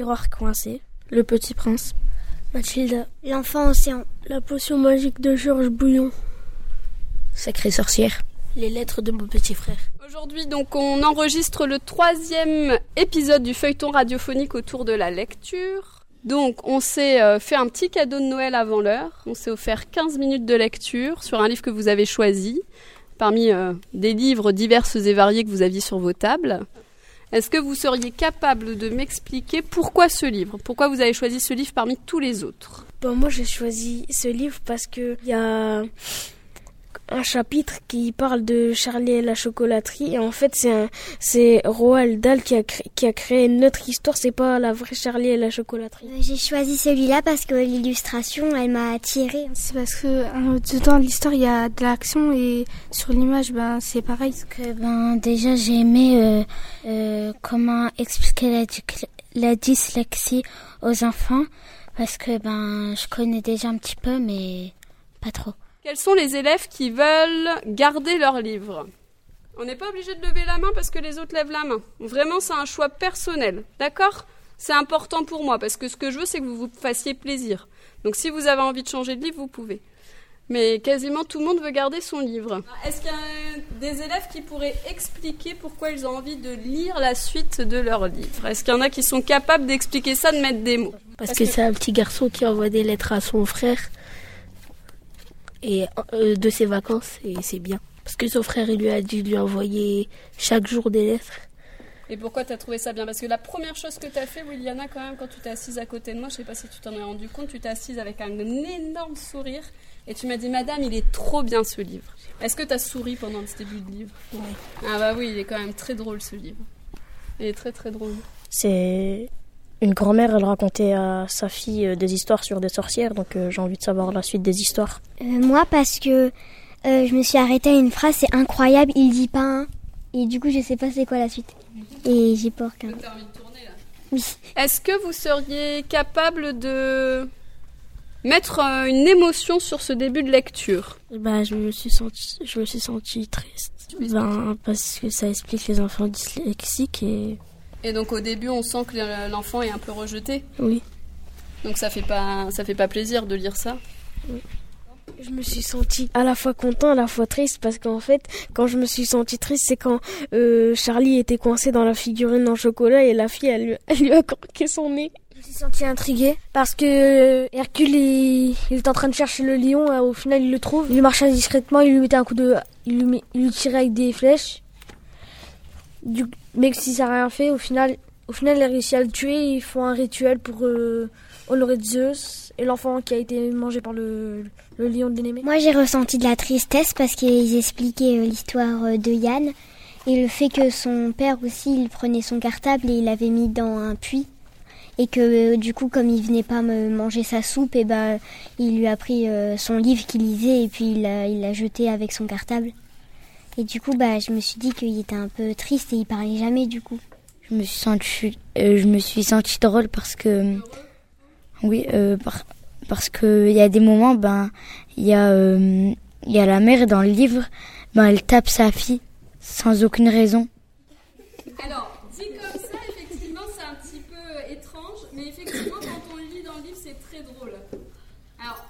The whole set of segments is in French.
tiroir coincé. Le petit prince. Mathilda. L'enfant océan. La potion magique de Georges Bouillon. Sacrée sorcière. Les lettres de mon petit frère. Aujourd'hui, donc, on enregistre le troisième épisode du feuilleton radiophonique autour de la lecture. Donc, on s'est euh, fait un petit cadeau de Noël avant l'heure. On s'est offert 15 minutes de lecture sur un livre que vous avez choisi, parmi euh, des livres divers et variés que vous aviez sur vos tables. Est-ce que vous seriez capable de m'expliquer pourquoi ce livre? Pourquoi vous avez choisi ce livre parmi tous les autres? Bon, moi j'ai choisi ce livre parce que il y a un chapitre qui parle de Charlie et la chocolaterie et en fait c'est c'est Roald Dahl qui a créé, qui a créé notre histoire c'est pas la vraie Charlie et la chocolaterie. Euh, j'ai choisi celui-là parce que l'illustration elle m'a attirée. C'est parce que euh, dedans l'histoire il y a de l'action et sur l'image ben c'est pareil. Parce que ben déjà j'ai aimé euh, euh, comment expliquer la, la dyslexie aux enfants parce que ben je connais déjà un petit peu mais pas trop. Quels sont les élèves qui veulent garder leur livre On n'est pas obligé de lever la main parce que les autres lèvent la main. Vraiment, c'est un choix personnel. D'accord? C'est important pour moi parce que ce que je veux, c'est que vous vous fassiez plaisir. Donc si vous avez envie de changer de livre, vous pouvez. Mais quasiment tout le monde veut garder son livre. Est-ce qu'il y a des élèves qui pourraient expliquer pourquoi ils ont envie de lire la suite de leur livre? Est-ce qu'il y en a qui sont capables d'expliquer ça, de mettre des mots? Parce, que, que c'est un petit garçon qui envoie des lettres à son frère et euh, de ses vacances et c'est bien. Parce que son frère il lui a dit de lui envoyer chaque jour des lettres. Et pourquoi tu as trouvé ça bien? Parce que la première chose que tu as fait, Williana, quand même, quand tu t'es assise à côté de moi, je sais pas si tu t'en es rendu compte, tu t'es assise avec un énorme sourire et tu m'as dit, Madame, il est trop bien ce livre. Est-ce que tu as souri pendant ce début de livre? Oui. Ah bah oui, il est quand même très drôle ce livre. Il est très très drôle. C'est une grand-mère, elle racontait à sa fille euh, des histoires sur des sorcières, donc euh, j'ai envie de savoir la suite des histoires. Euh, moi, parce que euh, je me suis arrêtée à une phrase, c'est incroyable, il dit pas un. Et du coup, je sais pas c'est quoi la suite. Et j'ai peur qu'un. T'as envie de tourner là Oui. Est-ce que vous seriez capable de mettre une émotion sur ce début de lecture? Bah, je me suis senti, je me suis senti triste. Ben, parce que ça explique les enfants dyslexiques et. Et donc au début, on sent que l'enfant est un peu rejeté. Oui. Donc ça fait pas, ça fait pas plaisir de lire ça. Oui. Je me suis sentie à la fois content, à la fois triste parce qu'en fait, quand je me suis sentie triste, c'est quand euh, Charlie était coincé dans la figurine en chocolat et la fille, elle, lui- elle lui a croqué son nez. Je me suis sentie intriguée parce que Hercule il, il est en train de chercher le lion. euh, Au final, il le trouve. Il marchait discrètement. Il lui mettait un coup de, il lui, il lui tirait avec des flèches. Du, mais si ça n'a rien fait, au final, au final, il a à le tuer. Ils font un rituel pour euh, honorer Zeus et l'enfant qui a été mangé par le, le lion de l'ennemi. Moi, j'ai ressenti de la tristesse parce qu'ils expliquaient euh, l'histoire euh, de Yann et le fait que son père aussi, il prenait son cartable et il l'avait mis dans un puits. Et que du coup, comme il venait pas manger sa soupe, et ben, il lui a pris son livre qu'il lisait et puis il l'a jeté avec son cartable. Et du coup, bah, je me suis dit qu'il était un peu triste et il parlait jamais du coup. Je me suis sentie, euh, je me suis sentie drôle parce que, oui, euh, par- parce que il y a des moments, ben, il y a, euh, il y a la mère dans le livre, ben, elle tape sa fille sans aucune raison. Alors, dit comme ça, effectivement, c'est un petit peu étrange, mais effectivement, quand on le lit dans le livre, c'est très drôle. Alors,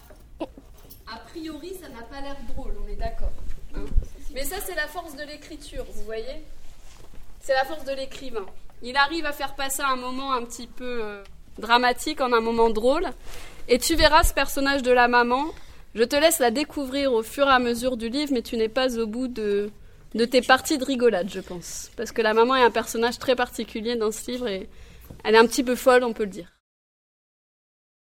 a priori, ça n'a pas l'air drôle, on est d'accord. hein. Mais ça, c'est la force de l'écriture, vous voyez? C'est la force de l'écrivain. Il arrive à faire passer un moment un petit peu euh, dramatique en un moment drôle. Et tu verras ce personnage de la maman. Je te laisse la découvrir au fur et à mesure du livre, mais tu n'es pas au bout de, de tes parties de rigolade, je pense. Parce que la maman est un personnage très particulier dans ce livre et elle est un petit peu folle, on peut le dire.